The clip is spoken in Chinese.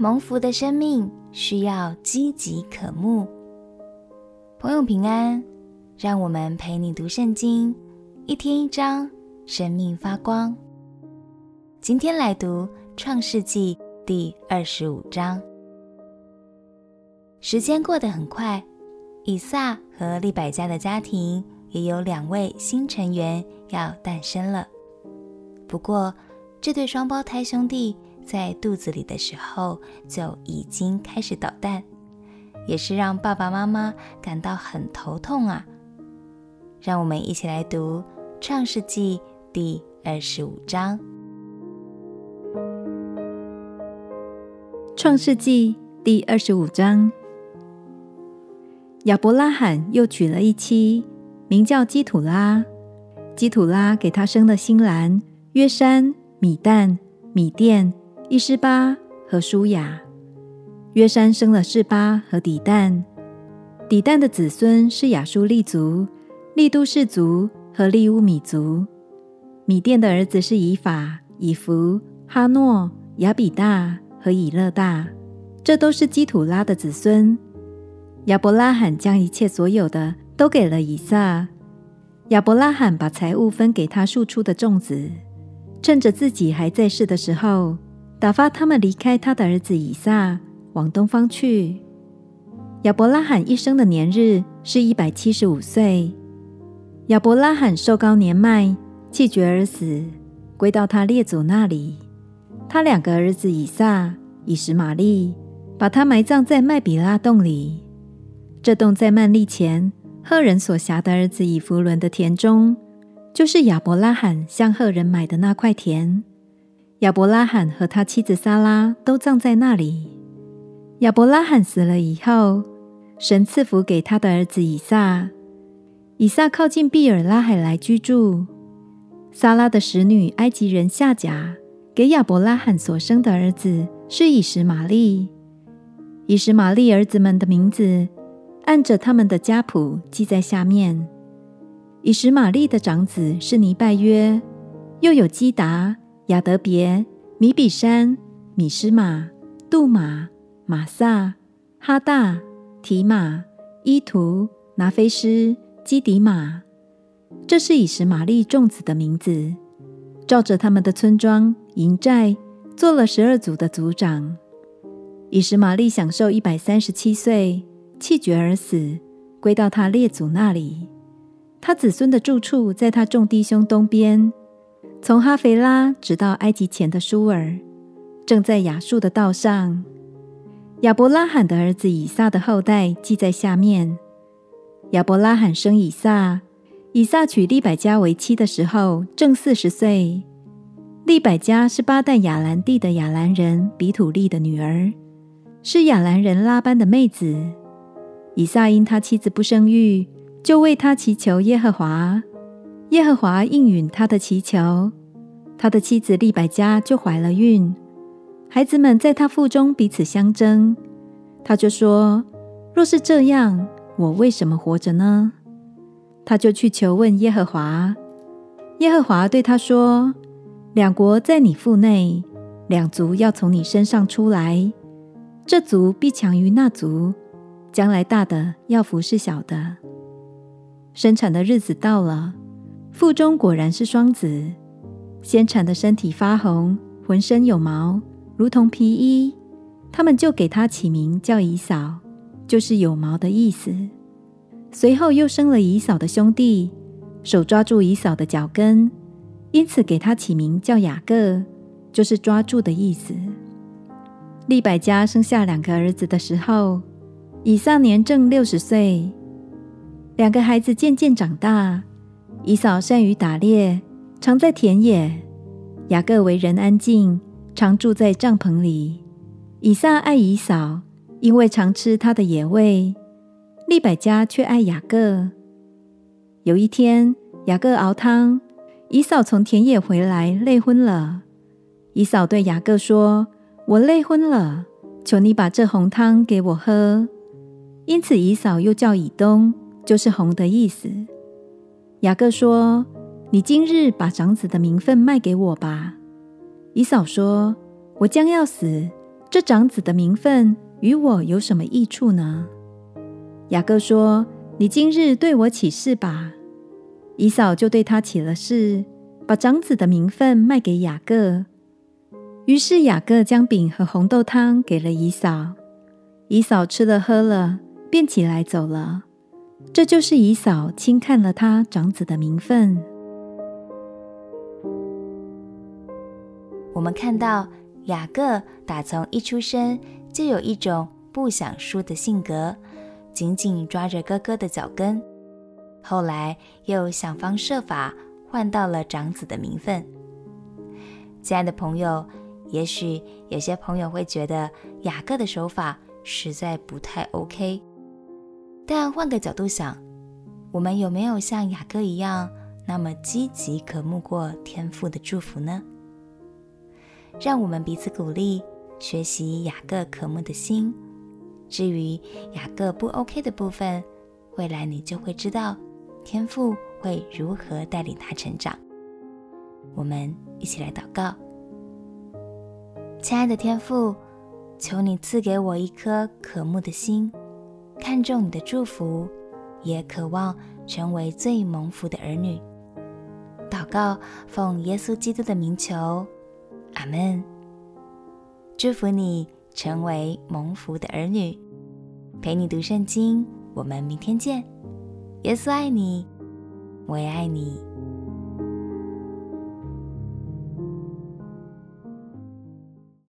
蒙福的生命需要积极渴慕。朋友平安，让我们陪你读圣经，一天一章，生命发光。今天来读创世纪第二十五章。时间过得很快，以撒和利百加的家庭也有两位新成员要诞生了。不过，这对双胞胎兄弟，在肚子里的时候就已经开始捣蛋，也是让爸爸妈妈感到很头痛啊。让我们一起来读《创世纪》第二十五章。《创世纪》第二十五章，亚伯拉罕又娶了一妻，名叫基土拉。基土拉给他生了新兰、约山、米旦、米甸。伊施巴和舒雅，约珊生了示巴和底但。底但的子孙是亚书利族、利都士族和利乌米族。米甸的儿子是以法、以弗、哈诺、亚比大和以勒大，这都是基土拉的子孙。亚伯拉罕将一切所有的都给了以撒。亚伯拉罕把财物分给他庶出的众子，趁着自己还在世的时候。打发他们离开他的儿子以撒，往东方去。亚伯拉罕一生的年日是一百七十五岁。亚伯拉罕寿高年迈，气绝而死，归到他列祖那里。他两个儿子以撒、以实玛利，把他埋葬在麦比拉洞里。这洞在曼利前赫人所辖的儿子以弗伦的田中，就是亚伯拉罕向赫人买的那块田。亚伯拉罕和他妻子撒拉都葬在那里。亚伯拉罕死了以后，神赐福给他的儿子以撒。以撒靠近毕尔拉海来居住。撒拉的使女埃及人夏甲给亚伯拉罕所生的儿子是以实玛利。以实玛利儿子们的名字按着他们的家谱记在下面。以实玛利的长子是尼拜约，又有基达。亚德别、米比山、米施玛、杜玛、玛萨、哈大、提马、伊图、拿非斯、基迪玛，这是以实玛利众子的名字，照着他们的村庄营寨，做了十二族的族长。以实玛利享受一百三十七岁，气绝而死，归到他列祖那里。他子孙的住处在他众弟兄东边。从哈腓拉直到埃及前的舒尔，正在亚述的道上。亚伯拉罕的儿子以撒的后代记在下面。亚伯拉罕生以撒，以撒娶利百加为妻的时候正四十岁。利百加是巴旦亚兰地的亚兰人比土利的女儿，是亚兰人拉班的妹子。以撒因他妻子不生育，就为他祈求耶和华。耶和华应允他的祈求，他的妻子利百加就怀了孕。孩子们在他腹中彼此相争，他就说：“若是这样，我为什么活着呢？”他就去求问耶和华。耶和华对他说：“两国在你腹内，两族要从你身上出来，这族必强于那族，将来大的要服侍小的。”生产的日子到了。腹中果然是双子，先产的身体发红，浑身有毛，如同皮衣。他们就给他起名叫以扫，就是有毛的意思。随后又生了以扫的兄弟，手抓住以扫的脚跟，因此给他起名叫雅各，就是抓住的意思。利百加生下两个儿子的时候，以撒年正六十岁，两个孩子渐渐长大。以扫善于打猎，常在田野；雅各为人安静，常住在帐篷里。以撒爱以扫，因为常吃他的野味；利百加却爱雅各。有一天，雅各熬汤，以扫从田野回来，累昏了。以扫对雅各说：“我累昏了，求你把这红汤给我喝。”因此，以扫又叫以东，就是红的意思。雅各说：“你今日把长子的名分卖给我吧。”以扫说：“我将要死，这长子的名分与我有什么益处呢？”雅各说：“你今日对我起誓吧。”以扫就对他起了誓，把长子的名分卖给雅各。于是雅各将饼和红豆汤给了以扫，以扫吃了喝了，便起来走了。这就是以嫂轻看了他长子的名分。我们看到雅各打从一出生就有一种不想输的性格，紧紧抓着哥哥的脚跟，后来又想方设法换到了长子的名分。亲爱的朋友。也许有些朋友会觉得雅各的手法实在不太 OK，但换个角度想，我们有没有像雅各一样那么积极渴慕过天父的祝福呢？让我们彼此鼓励，学习雅各渴慕的心。至于雅各不 OK 的部分，未来你就会知道天父会如何带领他成长。我们一起来祷告。亲爱的天父，求你赐给我一颗渴慕的心，看重你的祝福，也渴望成为最蒙福的儿女。祷告，奉耶稣基督的名求，阿门。祝福你成为蒙福的儿女，陪你读圣经。我们明天见。耶稣爱你，我也爱你。